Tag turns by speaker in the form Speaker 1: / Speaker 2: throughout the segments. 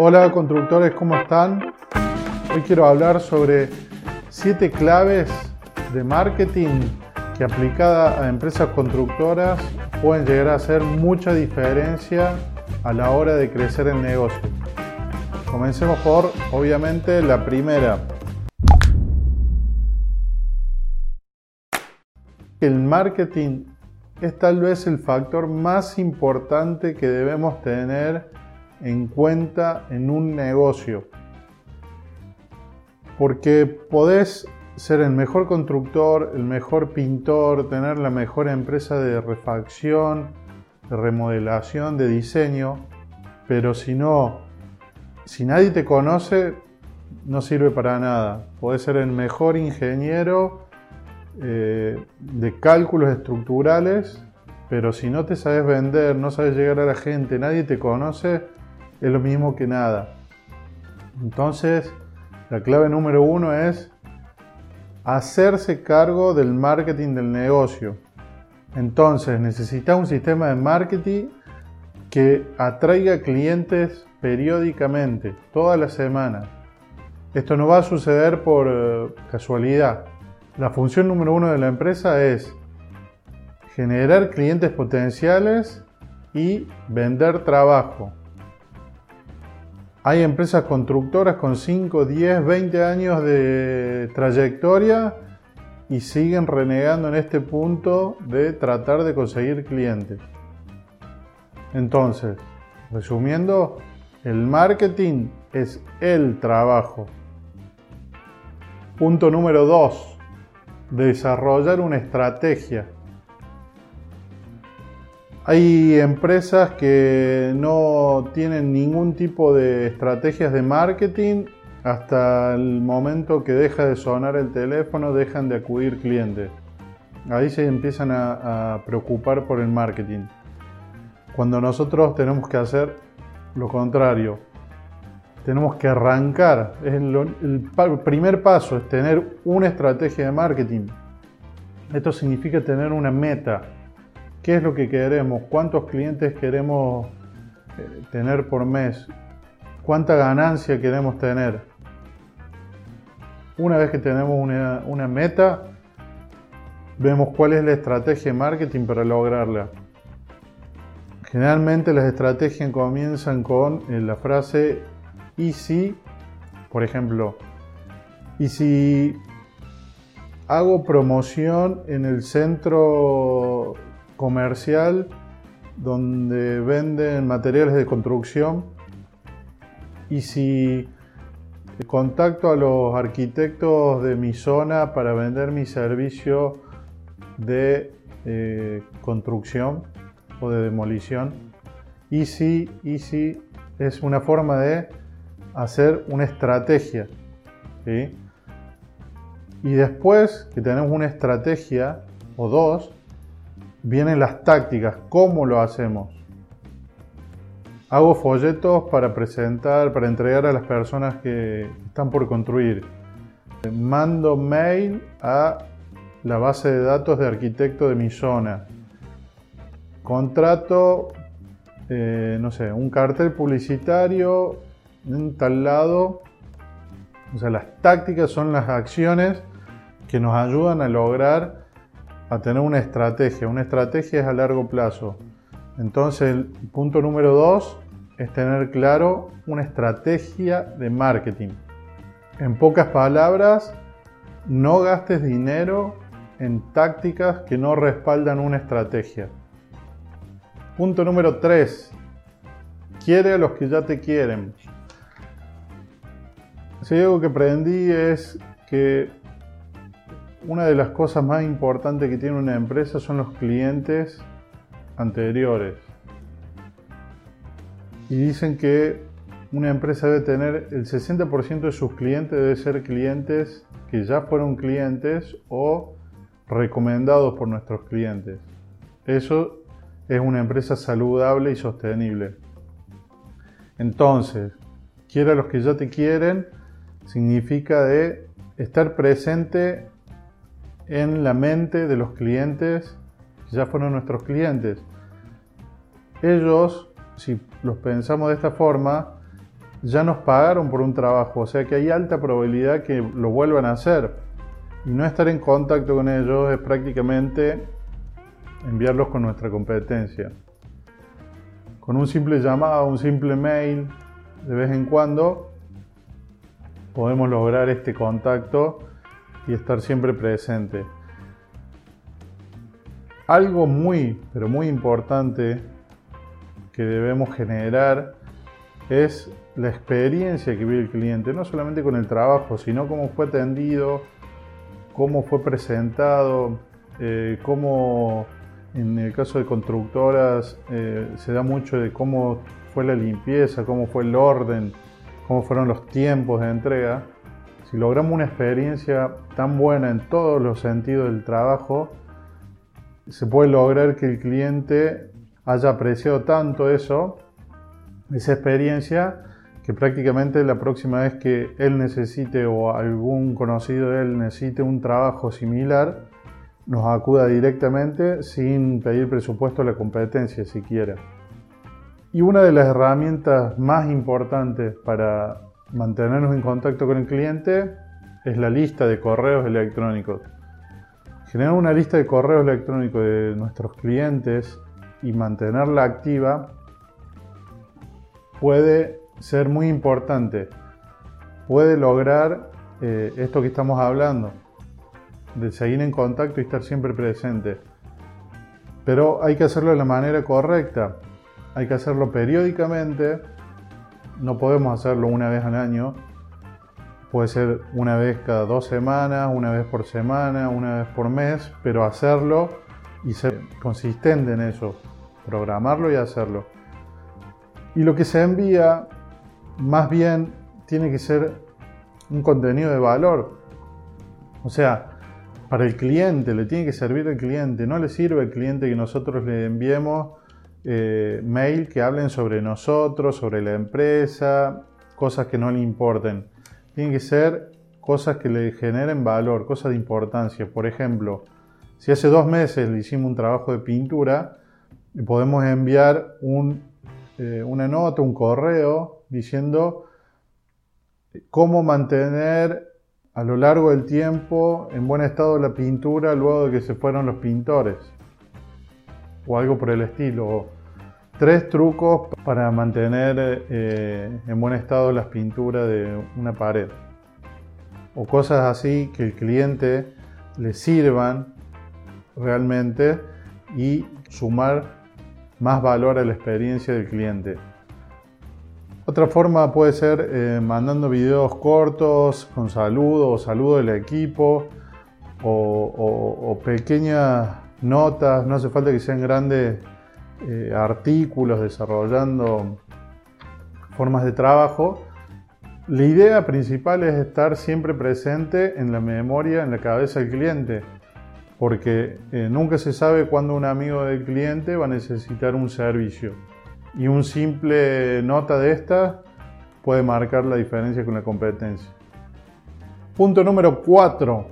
Speaker 1: Hola constructores, ¿cómo están? Hoy quiero hablar sobre 7 claves de marketing que aplicada a empresas constructoras pueden llegar a hacer mucha diferencia a la hora de crecer el negocio. Comencemos por, obviamente, la primera. El marketing es tal vez el factor más importante que debemos tener en cuenta en un negocio. Porque podés ser el mejor constructor, el mejor pintor, tener la mejor empresa de refacción, de remodelación, de diseño, pero si no, si nadie te conoce, no sirve para nada. Podés ser el mejor ingeniero eh, de cálculos estructurales, pero si no te sabes vender, no sabes llegar a la gente, nadie te conoce, es lo mismo que nada. Entonces, la clave número uno es hacerse cargo del marketing del negocio. Entonces, necesitas un sistema de marketing que atraiga clientes periódicamente, toda la semana. Esto no va a suceder por eh, casualidad. La función número uno de la empresa es generar clientes potenciales y vender trabajo. Hay empresas constructoras con 5, 10, 20 años de trayectoria y siguen renegando en este punto de tratar de conseguir clientes. Entonces, resumiendo, el marketing es el trabajo. Punto número 2. Desarrollar una estrategia. Hay empresas que no tienen ningún tipo de estrategias de marketing hasta el momento que deja de sonar el teléfono, dejan de acudir clientes. Ahí se empiezan a, preocupar por el marketing. Cuando nosotros tenemos que hacer lo contrario, tenemos que arrancar. el primer paso es tener una estrategia de marketing. Esto significa tener una meta qué es lo que queremos, cuántos clientes queremos eh, tener por mes, cuánta ganancia queremos tener. Una vez que tenemos una, meta, vemos cuál es la estrategia de marketing para lograrla. Generalmente las estrategias comienzan con eh, la frase y si, por ejemplo, y si hago promoción en el centro comercial donde venden materiales de construcción y si contacto a los arquitectos de mi zona para vender mi servicio de eh, construcción o de demolición. Easy, Easy es una forma de hacer una estrategia. Y después que tenemos una estrategia o dos, vienen las tácticas, cómo lo hacemos. Hago folletos para presentar, para entregar a las personas que están por construir. Mando mail a la base de datos de arquitecto de mi zona. Contrato, eh, no sé, un cartel publicitario en tal lado. O sea, las tácticas son las acciones que nos ayudan a lograr a tener una estrategia. Una estrategia es a largo plazo. Entonces, el punto número dos es tener claro una estrategia de marketing. En pocas palabras, no gastes dinero en tácticas que no respaldan una estrategia. Punto número 3. Quiere a los que ya te quieren. Si algo que aprendí es que una de las cosas más importantes que tiene una empresa son los clientes anteriores. Y dicen que una empresa debe tener el 60% de sus clientes debe ser clientes que ya fueron clientes o recomendados por nuestros clientes. Eso es una empresa saludable y sostenible. Entonces, quiera los que ya te quieren, significa de estar presente en la mente de los clientes que ya fueron nuestros clientes. Ellos, si los pensamos de esta forma, ya nos pagaron por un trabajo, o sea que hay alta probabilidad que lo vuelvan a hacer. Y no estar en contacto con ellos es prácticamente enviarlos con nuestra competencia. Con un simple llamado, un simple mail, de vez en cuando, podemos lograr este contacto y estar siempre presente. Algo muy, pero muy importante que debemos generar es la experiencia que vive el cliente, no solamente con el trabajo, sino cómo fue atendido, cómo fue presentado, eh, cómo en el caso de constructoras eh, se da mucho de cómo fue la limpieza, cómo fue el orden, cómo fueron los tiempos de entrega. Si logramos una experiencia tan buena en todos los sentidos del trabajo, se puede lograr que el cliente haya apreciado tanto eso, esa experiencia, que prácticamente la próxima vez que él necesite o algún conocido de él necesite un trabajo similar, nos acuda directamente sin pedir presupuesto a la competencia siquiera. Y una de las herramientas más importantes para mantenernos en contacto con el cliente es la lista de correos electrónicos. Generar una lista de correos electrónicos de nuestros clientes y mantenerla activa puede ser muy importante. Puede lograr eh, esto que estamos hablando, de seguir en contacto y estar siempre presente. Pero hay que hacerlo de la manera correcta. Hay que hacerlo periódicamente. No podemos hacerlo una vez al año. Puede ser una vez cada dos semanas, una vez por semana, una vez por mes, pero hacerlo y ser consistente en eso. Programarlo y hacerlo. Y lo que se envía, más bien, tiene que ser un contenido de valor. O sea, para el cliente, le tiene que servir al cliente. No le sirve al cliente que nosotros le enviemos eh, mail que hablen sobre nosotros, sobre la empresa, cosas que no le importen. Tienen que ser cosas que le generen valor, cosas de importancia. Por ejemplo, si hace dos meses le hicimos un trabajo de pintura, podemos enviar eh, una nota, un correo diciendo cómo mantener a lo largo del tiempo en buen estado la pintura luego de que se fueron los pintores o algo por el estilo. Tres trucos para mantener eh, en buen estado las pinturas de una pared o cosas así que el cliente le sirvan realmente y sumar más valor a la experiencia del cliente. Otra forma puede ser eh, mandando videos cortos con saludos o saludo del equipo o, pequeñas notas, no hace falta que sean grandes eh, artículos desarrollando formas de trabajo. La idea principal es estar siempre presente en la memoria, en la cabeza del cliente, porque eh, nunca se sabe cuándo un amigo del cliente va a necesitar un servicio y un simple nota de esta puede marcar la diferencia con la competencia. Punto número 4.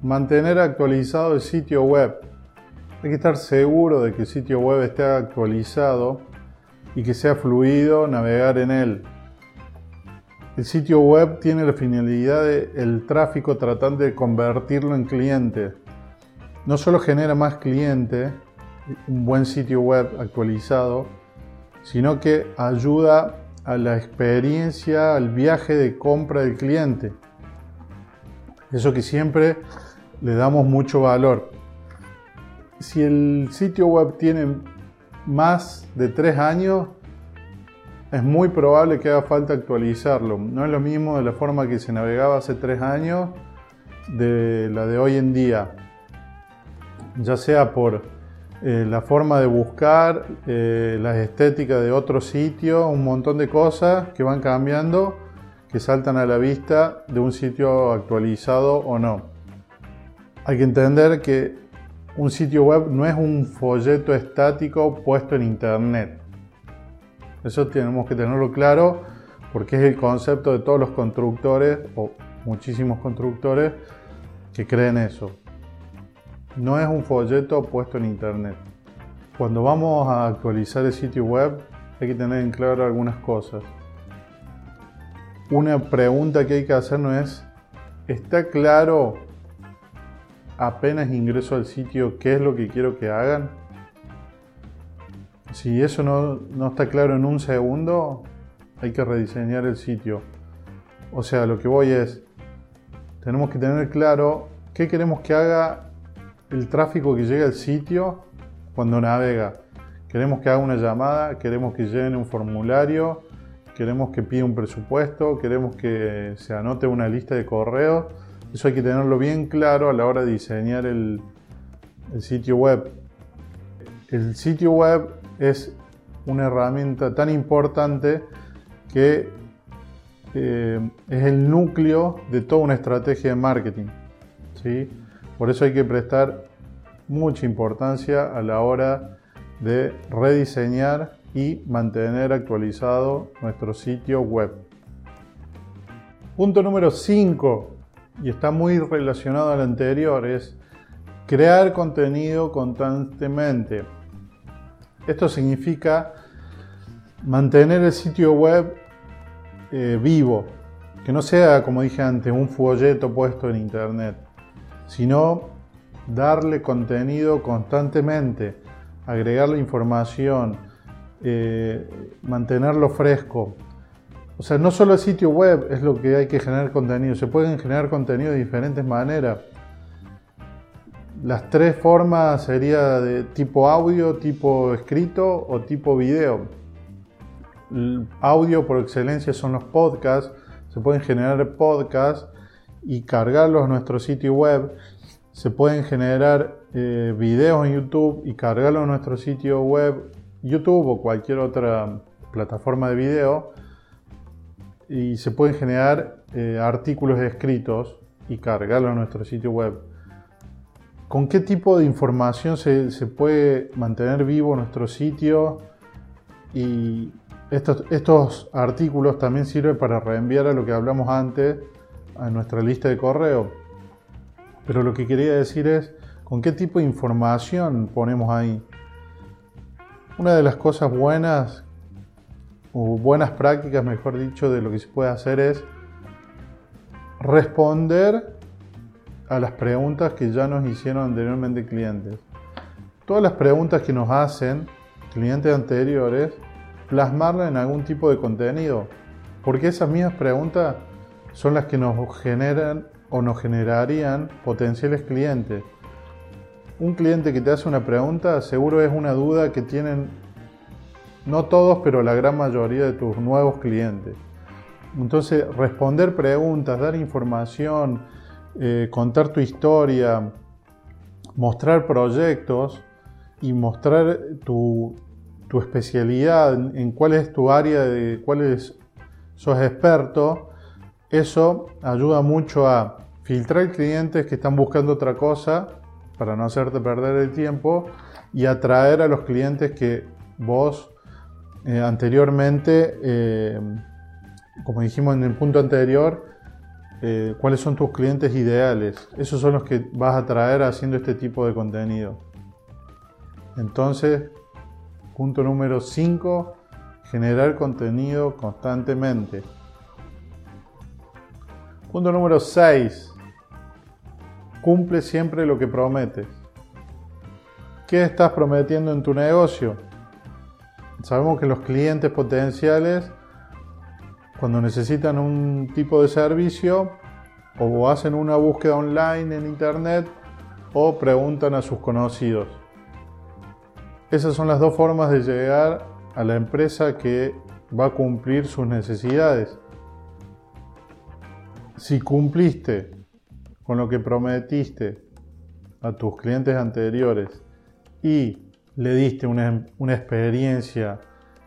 Speaker 1: Mantener actualizado el sitio web. Hay que estar seguro de que el sitio web esté actualizado y que sea fluido navegar en él. El sitio web tiene la finalidad de el tráfico tratando de convertirlo en cliente. No solo genera más clientes, un buen sitio web actualizado, sino que ayuda a la experiencia, al viaje de compra del cliente. Eso que siempre le damos mucho valor. Si el sitio web tiene más de tres años, es muy probable que haga falta actualizarlo. No es lo mismo de la forma que se navegaba hace tres años de la de hoy en día. Ya sea por eh, la forma de buscar, eh, las estéticas de otro sitio, un montón de cosas que van cambiando, que saltan a la vista de un sitio actualizado o no. Hay que entender que un sitio web no es un folleto estático puesto en internet. Eso tenemos que tenerlo claro porque es el concepto de todos los constructores o muchísimos constructores que creen eso no es un folleto puesto en internet. Cuando vamos a actualizar el sitio web hay que tener en claro algunas cosas. una pregunta que hay que hacer no es, ¿está claro apenas ingreso al sitio qué es lo que quiero que hagan? Si eso no, no está claro en un segundo, hay que rediseñar el sitio. O sea, lo que voy es, tenemos que tener claro qué queremos que haga el tráfico que llega al sitio cuando navega. Queremos que haga una llamada, queremos que llene un formulario, queremos que pida un presupuesto, queremos que se anote una lista de correos. Eso hay que tenerlo bien claro a la hora de diseñar el, sitio web. El sitio web es una herramienta tan importante que eh, es el núcleo de toda una estrategia de marketing. ¿sí? Por eso hay que prestar mucha importancia a la hora de rediseñar y mantener actualizado nuestro sitio web. Punto número 5, y está muy relacionado al anterior, es crear contenido constantemente. Esto significa mantener el sitio web eh, vivo, que no sea, como dije antes, un folleto puesto en internet sino darle contenido constantemente, agregarle información, eh, mantenerlo fresco. O sea, no solo el sitio web es lo que hay que generar contenido, se pueden generar contenido de diferentes maneras. Las tres formas sería de tipo audio, tipo escrito o tipo video. El audio por excelencia son los podcasts, se pueden generar podcasts y cargarlos a nuestro sitio web. Se pueden generar eh, videos en YouTube y cargarlos a nuestro sitio web, YouTube o cualquier otra plataforma de video. Y se pueden generar eh, artículos escritos y cargarlos a nuestro sitio web. ¿Con qué tipo de información se, se puede mantener vivo nuestro sitio? Y estos, estos artículos también sirven para reenviar a lo que hablamos antes a nuestra lista de correo. Pero lo que quería decir es con qué tipo de información ponemos ahí. Una de las cosas buenas, o buenas prácticas, mejor dicho, de lo que se puede hacer es responder a las preguntas que ya nos hicieron anteriormente clientes. Todas las preguntas que nos hacen clientes anteriores, plasmarlas en algún tipo de contenido. Porque esas mismas preguntas son las que nos generan o nos generarían potenciales clientes. Un cliente que te hace una pregunta seguro es una duda que tienen no todos, pero la gran mayoría de tus nuevos clientes. Entonces, responder preguntas, dar información, eh, contar tu historia, mostrar proyectos y mostrar tu, especialidad, en, cuál es tu área, de cuál sos experto, eso ayuda mucho a filtrar clientes que están buscando otra cosa para no hacerte perder el tiempo y atraer a los clientes que vos eh, anteriormente, eh, como dijimos en el punto anterior, eh, cuáles son tus clientes ideales. Esos son los que vas a atraer haciendo este tipo de contenido. Entonces, punto número 5, generar contenido constantemente. Punto número 6. Cumple siempre lo que prometes. ¿Qué estás prometiendo en tu negocio? Sabemos que los clientes potenciales, cuando necesitan un tipo de servicio, o hacen una búsqueda online en internet o preguntan a sus conocidos. Esas son las dos formas de llegar a la empresa que va a cumplir sus necesidades si cumpliste con lo que prometiste a tus clientes anteriores y le diste una, experiencia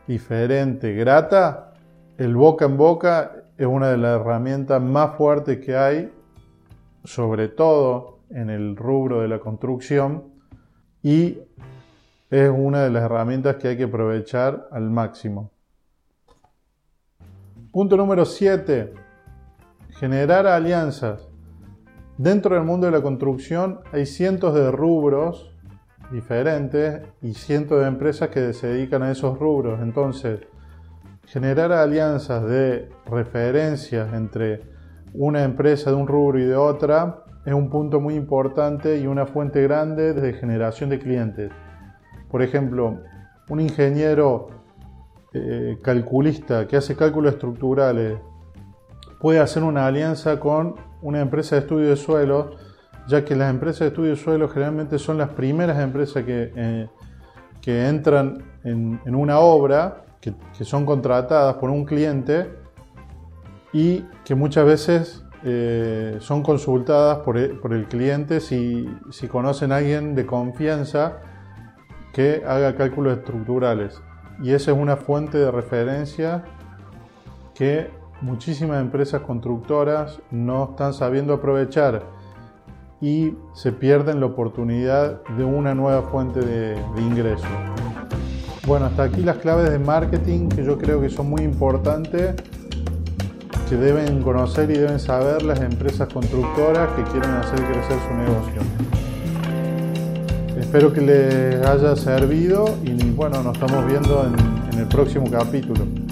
Speaker 1: diferente, grata, el boca en boca es una de las herramientas más fuertes que hay, sobre todo en el rubro de la construcción, y es una de las herramientas que hay que aprovechar al máximo. Punto número 7 generar alianzas. Dentro del mundo de la construcción hay cientos de rubros diferentes y cientos de empresas que se dedican a esos rubros. Entonces, generar alianzas de referencias entre una empresa de un rubro y de otra es un punto muy importante y una fuente grande de generación de clientes. Por ejemplo, un ingeniero eh, calculista que hace cálculos estructurales puede hacer una alianza con una empresa de estudio de suelos, ya que las empresas de estudio de suelos generalmente son las primeras empresas que, eh, que entran en, una obra, que, son contratadas por un cliente y que muchas veces eh, son consultadas por el, cliente si, si, conocen a alguien de confianza que haga cálculos estructurales. Y esa es una fuente de referencia que muchísimas empresas constructoras no están sabiendo aprovechar y se pierden la oportunidad de una nueva fuente de, ingreso. Bueno, hasta aquí las claves de marketing que yo creo que son muy importantes, que deben conocer y deben saber las empresas constructoras que quieren hacer crecer su negocio. Espero que les haya servido y bueno, nos estamos viendo en el próximo capítulo.